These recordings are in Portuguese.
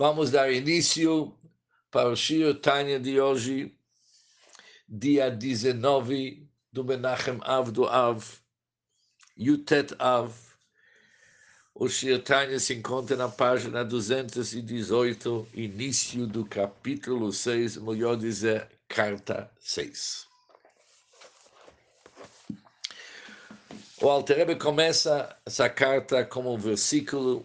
Vamos dar início para o Shir Tanya de hoje, dia 19 do Menachem Av do Av, Yutet Av. O Shir Tanya se encontra na página 218, início do capítulo 6, melhor dizer, carta 6. O Alterebe começa essa carta como um versículo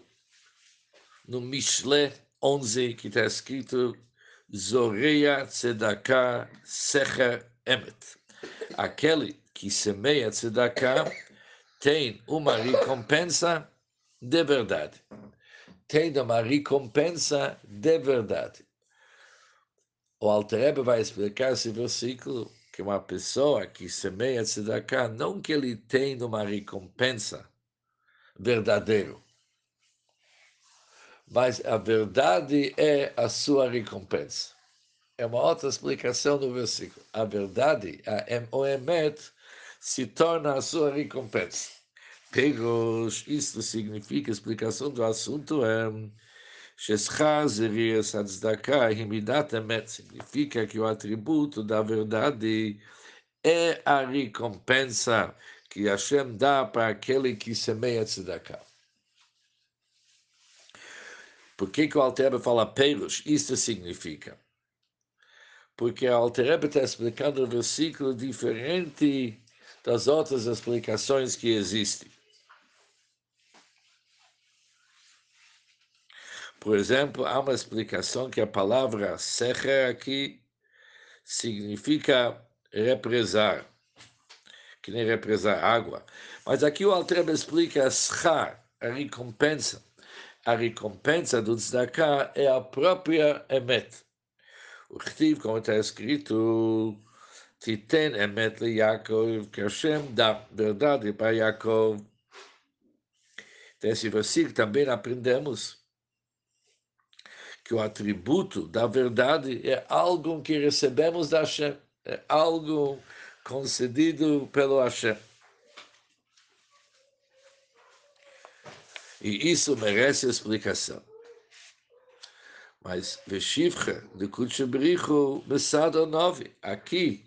no Mishle 11, que está escrito Zoreia Tzedakah Secher Emet. Aquele que semeia Tzedakah tem uma recompensa de verdade. Tem uma recompensa de verdade. O Alterebe vai explicar esse versículo que uma pessoa que semeia Tzedakah, não que ele tem uma recompensa verdadeira, mas a verdade é a sua recompensa. É uma outra explicação do versículo. A verdade, a Emoemet, se torna a sua recompensa. Peros, isto significa, a explicação do assunto é Emet, significa que o atributo da verdade é a recompensa que Hashem dá para aquele que semeia Tzedakah. Por que, que o Alterebe fala pelos? Isto significa. Porque o Alterebe está explicando o versículo diferente das outras explicações que existem. Por exemplo, há uma explicação que a palavra secher aqui significa represar, que nem represar água. Mas aqui o Altreba explica schar, a recompensa a recompensa do tzedakah é a própria emet. O Chtiv, como está escrito, Titen emet le Yaakov, que Hashem dá verdade para Yaakov. Nesse versículo também aprendemos que o atributo da verdade é algo que recebemos da Hashem, é algo concedido pelo Hashem. E isso merece explicação. Mas Veshivcha de Kutchebrichu Besado 9, aqui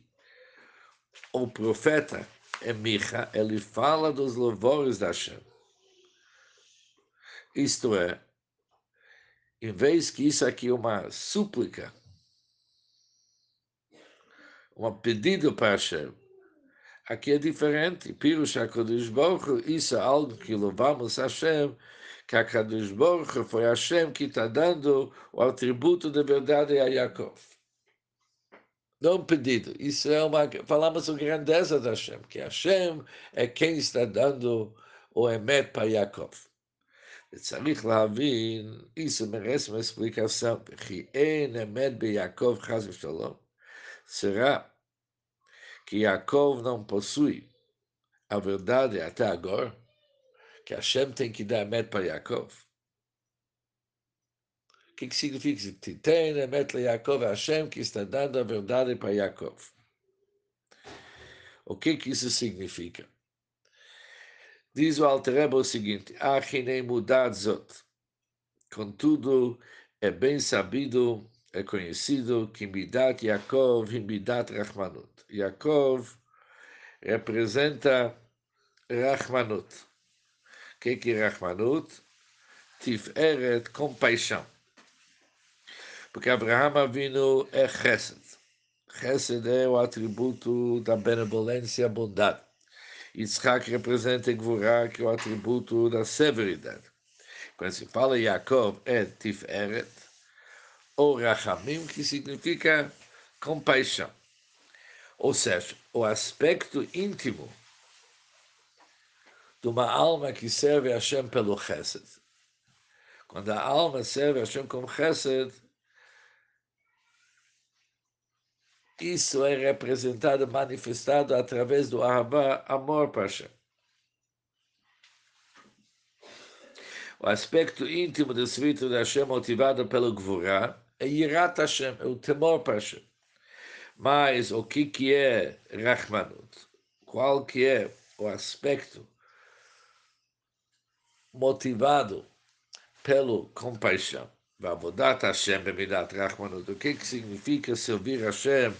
o profeta Emicha, ele fala dos louvores da Hashem. Isto é, em vez que isso aqui é uma súplica, um pedido para Hashem, Aqui é diferente. Pirush HaKadosh Baruch isso é algo que louvamos a Hashem, que a Kadosh Baruch foi Hashem que está dando o atributo de verdade a Yaakov. Não um pedido. Isso é uma... Falamos a grandeza de Hashem, que Hashem é quem está dando o Emet para Yaakov. וצריך להבין, isso merece uma explicação, כי אין אמת ביעקב חס ושלום, será que Yaakov não possui a verdade até agora, que Hashem tem que dar Emet para Yaakov. O que, que significa? Que tem Emet para Yaakov, é Hashem que está dando a verdade para Yaakov. O que, que isso significa? Diz o Altereba o seguinte, Achinei mudad zot. Contudo, é bem sabido é conhecido que Midat Yaakov e Midat Rachmanut. Yaakov representa Rachmanut. O que, que é Rachmanut? Tiferet, compaixão. Porque Abraham Avinu é Chesed. Chesed é o atributo da benevolência, bondade. Yitzhak representa Gvurah, que é o atributo da severidade. Quando se fala Yaakov é Tiferet, ou rachamim, que significa compaixão. Ou seja, o aspecto íntimo de uma alma que serve a Hashem pelo chesed. Quando a alma serve a Hashem com chesed, isso é representado, manifestado através do Ahavá, amor para Hashem. O aspecto íntimo do espírito de Hashem motivado pelo Gvurah é Yirat Hashem, é o temor para Hashem. Mas o que, que é Rahmanut? Qual que é o aspecto motivado pelo compaixão? Vavodat Hashem bemidat Rahmanut. O que, que significa servir Hashem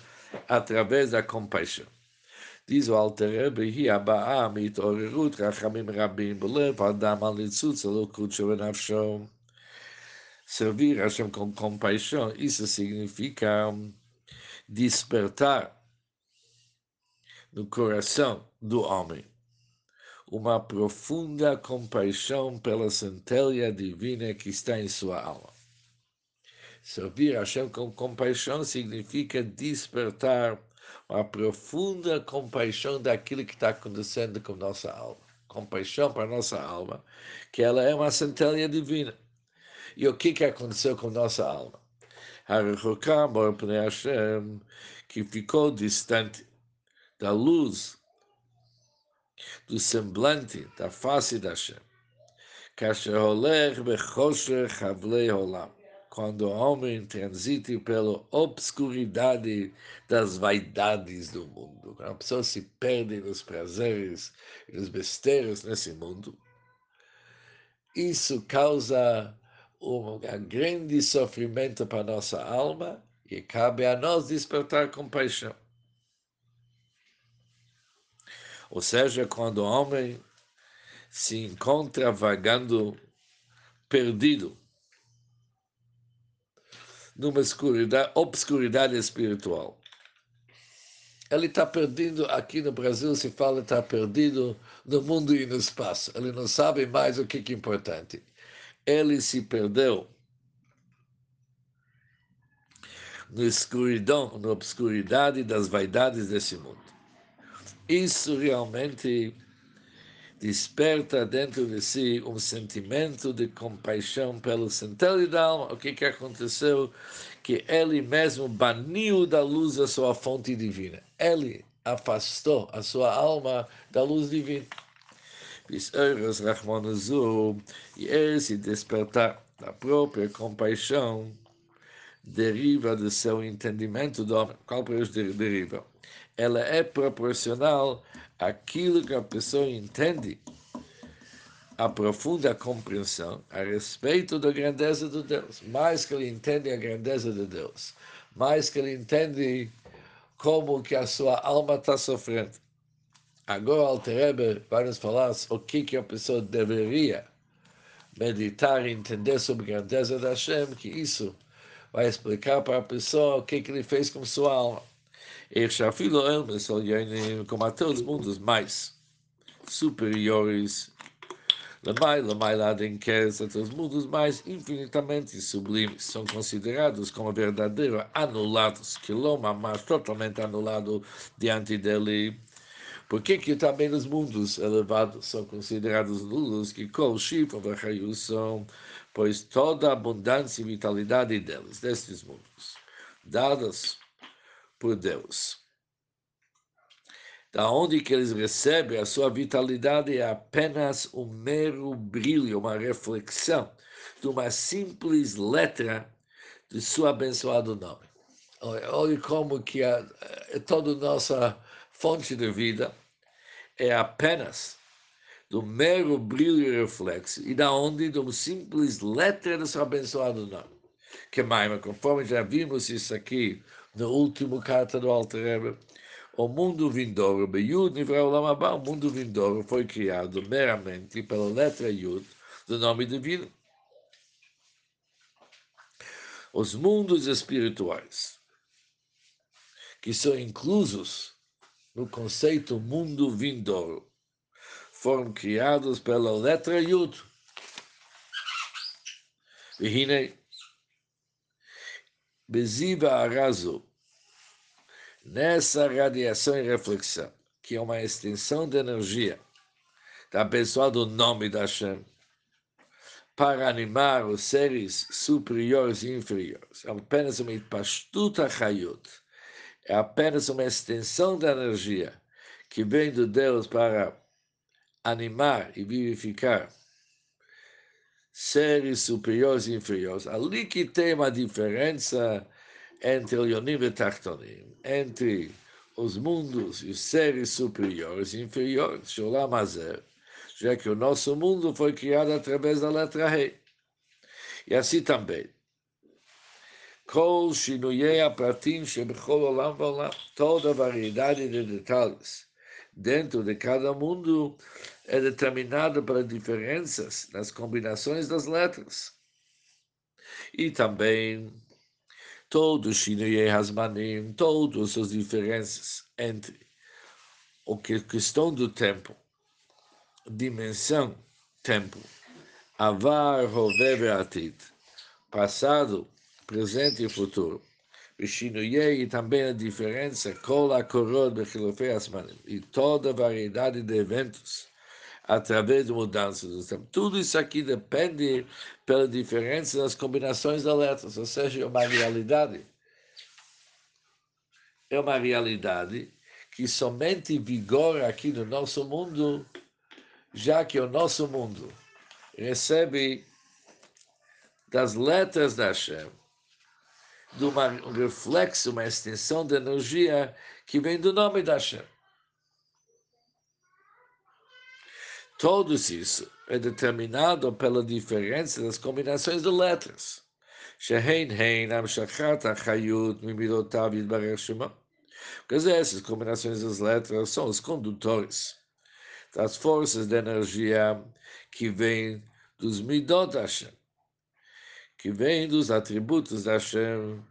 através da compaixão? Diz o Alter Rebbe, hi abaa mitorerut rachamim rabim, belev adam al nitzutz alokut shevenavshom. Servir Hashem com compaixão, isso significa despertar no coração do homem uma profunda compaixão pela centelha divina que está em sua alma. Servir Hashem com compaixão significa despertar uma profunda compaixão daquilo que está acontecendo com nossa alma. Compaixão para nossa alma, que ela é uma centelha divina. E o que, que aconteceu com nossa alma? Hashem, que ficou distante da luz, do semblante, da face da Hashem. Quando o homem transita pela obscuridade das vaidades do mundo, quando a pessoa se perde nos prazeres e nos besteiros nesse mundo, isso causa um grande sofrimento para a nossa alma e cabe a nós despertar compaixão. Ou seja, quando o homem se encontra vagando perdido numa escuridade, obscuridade espiritual. Ele está perdido, aqui no Brasil se fala, está perdido no mundo e no espaço. Ele não sabe mais o que é importante. Ele se perdeu na escuridão, na obscuridade das vaidades desse mundo. Isso realmente desperta dentro de si um sentimento de compaixão pelo centelho da alma. O que, que aconteceu? Que ele mesmo baniu da luz a sua fonte divina. Ele afastou a sua alma da luz divina. E esse despertar da própria compaixão deriva do seu entendimento do homem. Qual deriva? Ela é proporcional aquilo que a pessoa entende, a profunda compreensão a respeito da grandeza de Deus. Mais que ele entende a grandeza de Deus, mais que ele entende como que a sua alma está sofrendo. Agora, Alterebe vai nos falar o que, que a pessoa deveria meditar e entender sobre a grandeza da Hashem, que isso vai explicar para a pessoa o que, que ele fez com sua alma. Ershafilo Elmes Olhanim, como até os mundos mais superiores, até os mundos mais infinitamente sublimes, são considerados como verdadeiros anulados, que Loma, mas totalmente anulado diante dele. Por que, que também os mundos elevados são considerados nulos, que Shifa Vachayu são, pois toda a abundância e vitalidade deles, destes mundos, dadas por Deus. Da onde que eles recebem a sua vitalidade é apenas um mero brilho, uma reflexão de uma simples letra de seu abençoado nome. Olha como que a, a, toda a nossa fonte de vida é apenas do mero brilho e reflexo, e da onde de uma simples letra do seu abençoado nome. Que mais, conforme já vimos isso aqui na última carta do Alter Rebbe, o mundo vindouro, Yud o mundo vindouro foi criado meramente pela letra Yud do nome divino. Os mundos espirituais, que são inclusos no conceito mundo vindouro, foram criados pela letra Yud. Vihine, Beziva Arazo, nessa radiação e reflexão, que é uma extensão de energia da pessoa do nome da Hashem, para animar os seres superiores e inferiores. Apenas uma pastuta chayut, é apenas uma extensão da energia que vem de Deus para animar e vivificar seres superiores e inferiores. Ali que tem uma diferença entre o e Tartonim, entre os mundos e os seres superiores e inferiores, Sholam Hazer, já que o nosso mundo foi criado através da letra Rei. E assim também, כל שינויי הפרטים שבכל עולם ועולם, toda a variedade de detalhes dentro de cada mundo é determinada pelas diferenças nas combinações das letras. E também todos os Shinuyei Hasmanim, todas as diferenças entre o que questão do tempo, dimensão, tempo, avar, roveve, atid, passado, presente e futuro. E também a diferença, cola, asmanim, e toda a variedade de eventos através de mudanças do tempo. Tudo isso aqui depende pela diferença das combinações das letras, ou seja, é uma realidade. É uma realidade que somente vigora aqui no nosso mundo, já que o nosso mundo recebe das letras da Hashem, de uma, um reflexo, uma extensão de energia que vem do nome da Hashem. Tudo isso é determinado pela diferença das combinações de letras. שהן הן המשכת החיות ממילותיו יתברך שמו. Quer dizer, essas combinações das letras são os condutores das forças de energia que vêm dos midot da Hashem, que vêm dos atributos da Hashem,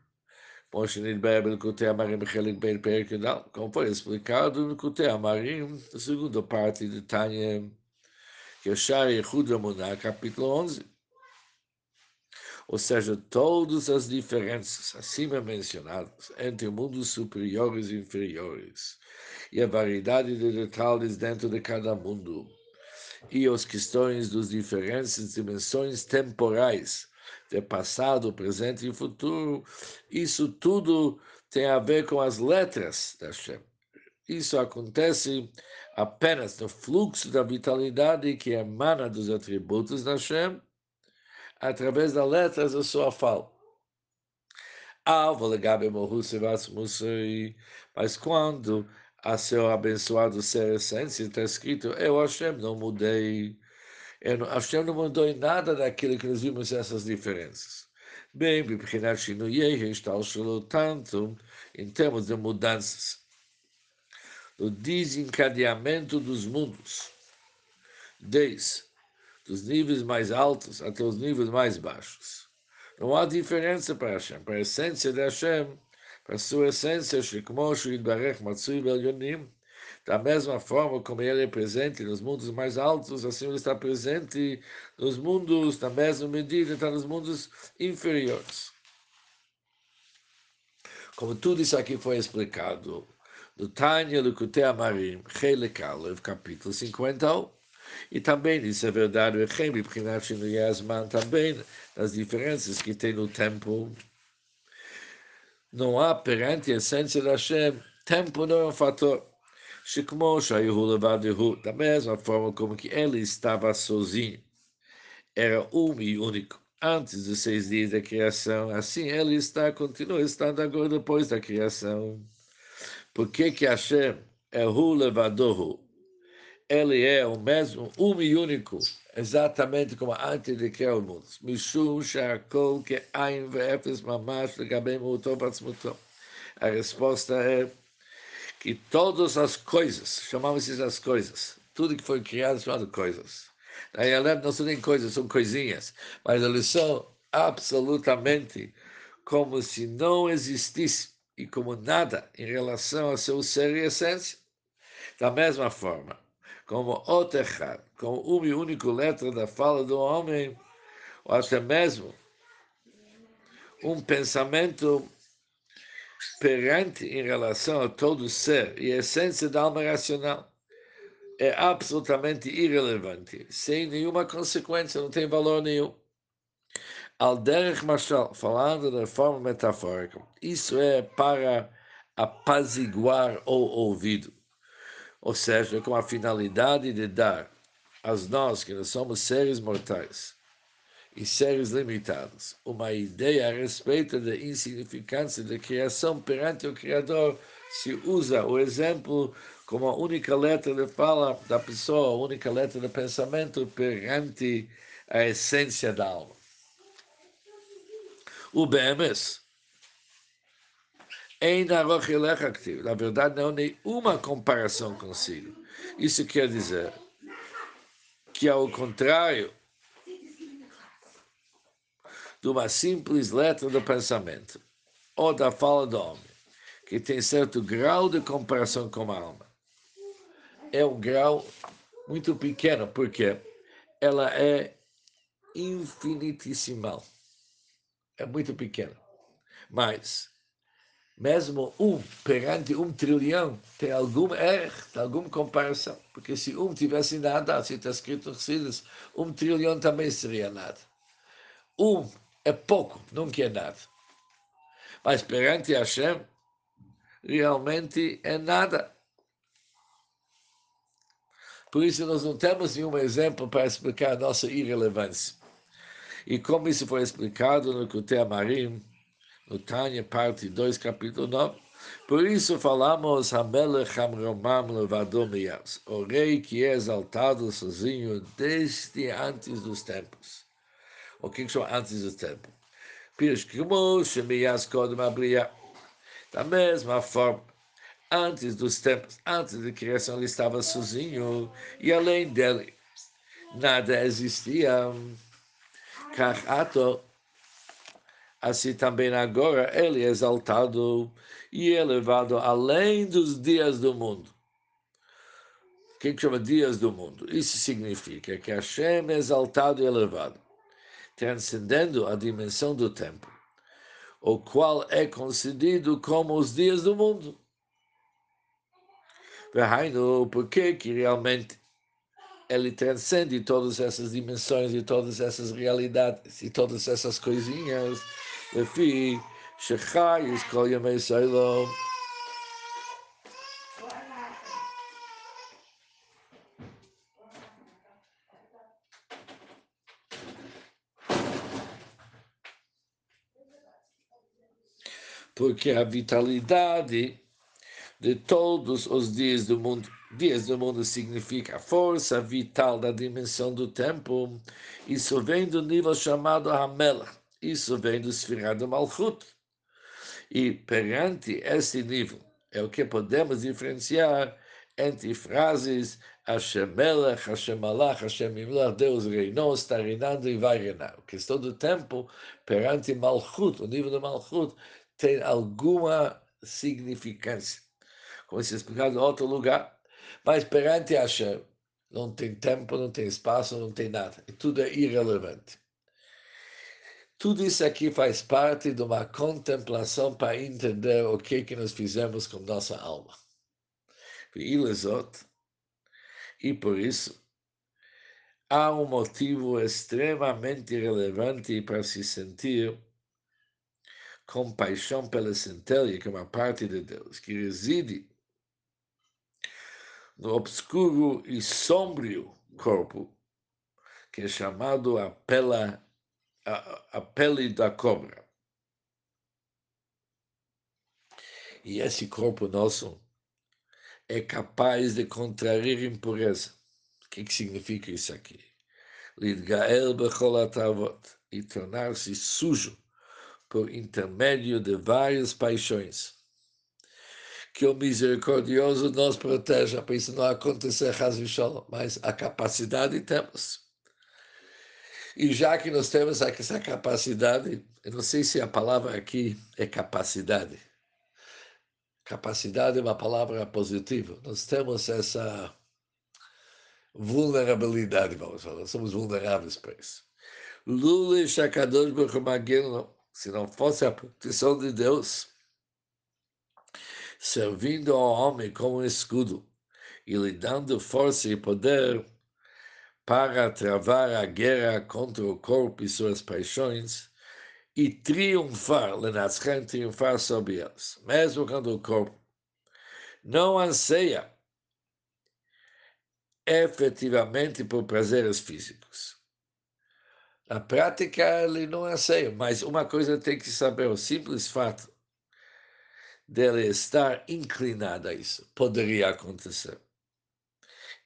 como foi explicado no Kutei Amarim, a segunda parte de Tânia, Yeshar Yehud Ramuná, capítulo 11. Ou seja, todas as diferenças acima mencionadas entre mundos superiores e inferiores, e a variedade de detalhes dentro de cada mundo, e as questões das diferentes dimensões temporais, de passado, presente e futuro, isso tudo tem a ver com as letras da Shem. Isso acontece apenas no fluxo da vitalidade que emana dos atributos da Hashem, através das letras da sua fala. Mas quando a seu abençoado ser essência está escrito, eu Hashem não mudei, Hashem não mudou em nada daquilo que nós vimos essas diferenças. Bem, tanto em termos de mudanças do desencadeamento dos mundos, desde os níveis mais altos até os níveis mais baixos. Não há diferença para Hashem, para a essência de Hashem, para a sua essência, da mesma forma como ele é presente nos mundos mais altos, assim ele está presente nos mundos, na mesma medida, está nos mundos inferiores. Como tudo isso aqui foi explicado do Tânia Lukutei Amarim, Chelik Alev, capítulo 50, e também isso é verdade, o Chem, Biprinat Yasman, também nas diferenças que tem no tempo. Não há perante a essência da Hashem, tempo não é um fator. Da mesma forma como que ele estava sozinho, era um e único antes dos seis dias da criação, assim ele está, continua estando agora depois da criação. Por que que Hashem é Hu Levadohu? Ele é o mesmo, um e único, exatamente como antes de criar o mundo. Mishum que Mamash Legabem Utov Atzmutom. A resposta é que todas as coisas, chamamos isso as coisas, tudo que foi criado chamado coisas. Na realidade, não são nem coisas, são coisinhas, mas eles são absolutamente como se não existisse e como nada em relação ao seu ser e essência. Da mesma forma, como Otechad, como uma e única letra da fala do homem, ou até mesmo um pensamento perante em relação a todo ser e a essência da alma racional é absolutamente irrelevante, sem nenhuma consequência, não tem valor nenhum. Al derech mashal, falando de forma metafórica, isso é para apaziguar o ouvido, ou seja, com a finalidade de dar a nós, que nós somos seres mortais e seres limitados, uma ideia a respeito da insignificância da criação perante o Criador, se usa o exemplo como a única letra de fala da pessoa, a única letra de pensamento perante a essência da alma. O BMS, Na verdade, não há nenhuma comparação consigo. Isso quer dizer que, ao contrário de uma simples letra do pensamento ou da fala do homem, que tem certo grau de comparação com a alma, é um grau muito pequeno, porque ela é infinitesimal. É muito pequena. Mas mesmo um perante um trilhão tem algum erro, tem alguma comparação. Porque se um tivesse nada, se está escrito um trilhão também seria nada. Um é pouco, não quer nada. Mas perante Hashem, realmente é nada. Por isso nós não temos nenhum exemplo para explicar a nossa irrelevância. E como isso foi explicado no Kutei Marim, no Tânia, parte 2, capítulo 9. Por isso falamos Hamelech Hamromam Levadom Yas, o rei que é exaltado sozinho desde antes dos tempos. O que chama antes dos tempos? Pirish Kimo Shemiyas Kodem Abriya. Da mesma forma, antes dos tempos, antes da criação, ele estava sozinho e além dele nada existia. Kachato assim também agora ele é exaltado e elevado além dos dias do mundo. O que, que chama dias do mundo? Isso significa que Hashem é exaltado e elevado, transcendendo a dimensão do tempo, o qual é concedido como os dias do mundo. Verraino, porque que realmente ele transcende todas essas dimensões e todas essas realidades e todas essas coisinhas. Enfim, Shechai, escolha Meisailom. Porque a vitalidade de todos os dias do mundo Dias do mundo significa a força vital da dimensão do tempo. Isso vem do nível chamado Hamelach, isso vem do Sfirah do Malchut. E perante esse nível, é o que podemos diferenciar entre frases Hashem Melech, Hashem Malach, Deus reinou, está reinando e vai reinar. A questão do tempo, perante Malchut, o nível do Malchut, tem alguma significância. Como se explicado em outro lugar. Mas perante Hashem, não tem tempo, não tem espaço, não tem nada. E tudo é irrelevante. Tudo isso aqui faz parte de uma contemplação para entender o que, que nós fizemos com nossa alma. E por isso, há um motivo extremamente relevante para se sentir compaixão pela centelha, que é uma parte de Deus, que reside no obscuro e sombrio corpo, que é chamado a pela a, a pele da cobra. E esse corpo nosso é capaz de contrair impureza. O que, que significa isso aqui? Lidgael becholatavot e tornar-se sujo por intermédio de várias paixões. Que o misericordioso nos proteja para isso não acontecer, mas a capacidade temos. E já que nós temos essa capacidade, eu não sei se a palavra aqui é capacidade. Capacidade é uma palavra positiva. Nós temos essa vulnerabilidade, vamos falar. Somos vulneráveis para isso. Lula Shakadosh Baruch se não fosse a proteção de Deus, servindo ao homem como um escudo e lhe dando força e poder, para travar a guerra contra o corpo e suas paixões e triunfar, Lenatzchen, triunfar sobre eles, mesmo quando o corpo não anseia efetivamente por prazeres físicos. Na prática, ele não anseia, mas uma coisa tem que saber: o simples fato dele estar inclinado a isso poderia acontecer.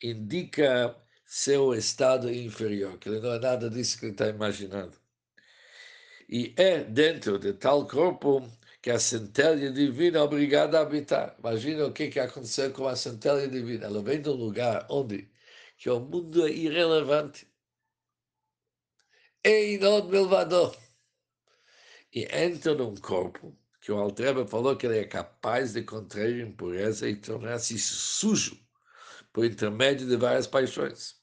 Indica seu estado inferior, que ele não é nada disso que ele está imaginando. E é dentro de tal corpo que a centelha divina é obrigada a habitar. Imagina o que, que aconteceu com a centelha divina. Ela vem de um lugar onde que o mundo é irrelevante. É inod milvador. E entra num corpo que o Altreba falou que ele é capaz de contrair impureza e tornar-se sujo por intermédio de várias paixões.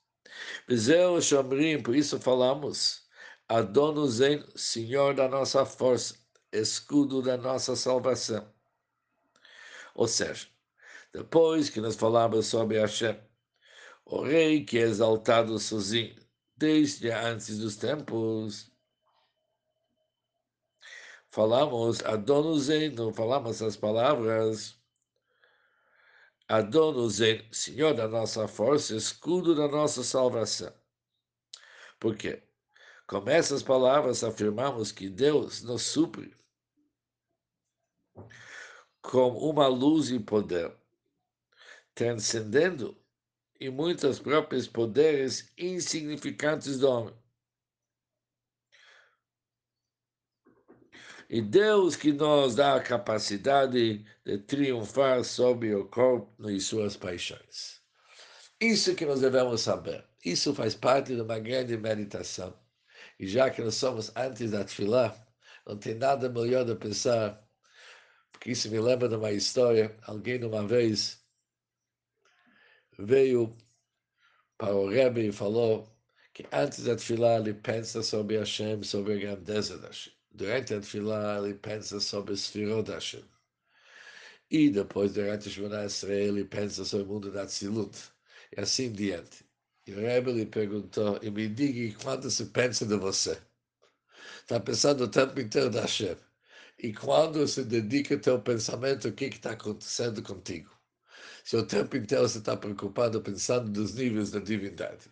Bezerro Shomrim, por isso falamos, Adonuzen, Senhor da nossa força, escudo da nossa salvação. Ou seja, depois que nós falamos sobre Hashem, o rei que é exaltado sozinho, desde antes dos tempos, falamos não falamos as palavras Adonuzen, Senhor da nossa força, escudo da nossa salvação. Por quê? Com essas palavras afirmamos que Deus nos supre com uma luz e poder, transcendendo e muitos próprios poderes insignificantes do homem. E Deus que nos dá a capacidade de triunfar sobre o corpo e suas paixões. Isso que nós devemos saber. Isso faz parte de uma grande meditação. E já que nós somos antes da Tfilah, não tem nada melhor de pensar, porque isso me lembra de uma história. Alguém uma vez veio para o Rebbe e falou que antes da Tfilah ele pensa sobre Hashem, sobre a grandeza da Hashem durante a Tfilah ele pensa sobre o Sfirot Hashem. E depois, durante o Shemona Esrei, ele pensa sobre o mundo da Tzilut. E assim diante. E o Rebbe lhe perguntou, e me diga quando se pensa de você. Está pensando o tempo inteiro da Hashem. E quando se dedica teu pensamento, o que está acontecendo contigo? Se o tempo inteiro você está preocupado pensando dos níveis da divindade.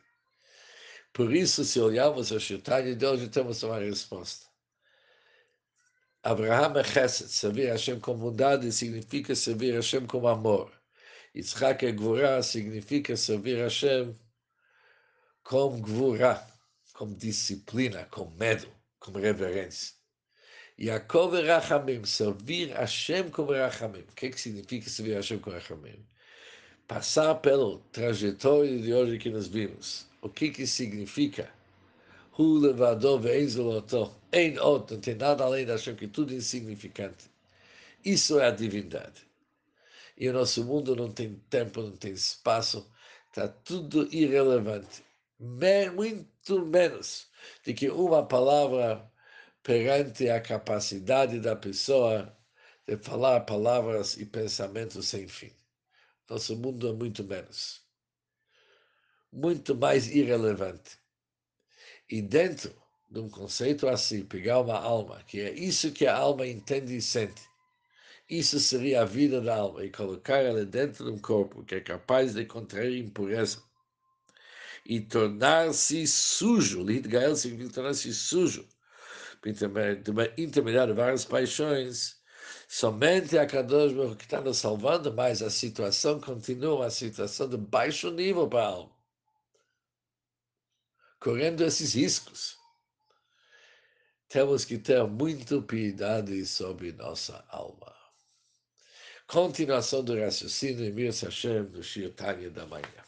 Por isso, se olharmos a Shirtanya de hoje, temos uma resposta. Abraham é chesed, servir Hashem com bondade significa servir Hashem com amor. Yitzhak é gvura, significa servir Hashem com gvura, com disciplina, com medo, com reverência. Yaakov é rachamim, servir Hashem com rachamim. O que, que significa servir Hashem com rachamim? Passar pelo trajetório de hoje que nós vimos. O que, que significa? Hu levador ve'en Em outro, não tem nada além da Hashem, que tudo é insignificante. Isso é a divindade. E o nosso mundo não tem tempo, não tem espaço, está tudo irrelevante. muito menos do que uma palavra perante a capacidade da pessoa de falar palavras e pensamentos sem fim. Nosso mundo é muito menos. Muito mais irrelevante. E dentro de um conceito assim, pegar uma alma, que é isso que a alma entende e sente, isso seria a vida da alma, e colocar ela dentro de um corpo que é capaz de contrair impureza e tornar-se sujo, Lidgael significa tornar-se sujo, intermediar várias paixões, somente a Kadosh Baruch que está nos salvando, mas a situação continua uma situação de baixo nível para a alma correndo esses riscos. Temos que ter muito piedade sobre nossa alma. Continuação do raciocínio em Mir Hashem, do Shir da manhã.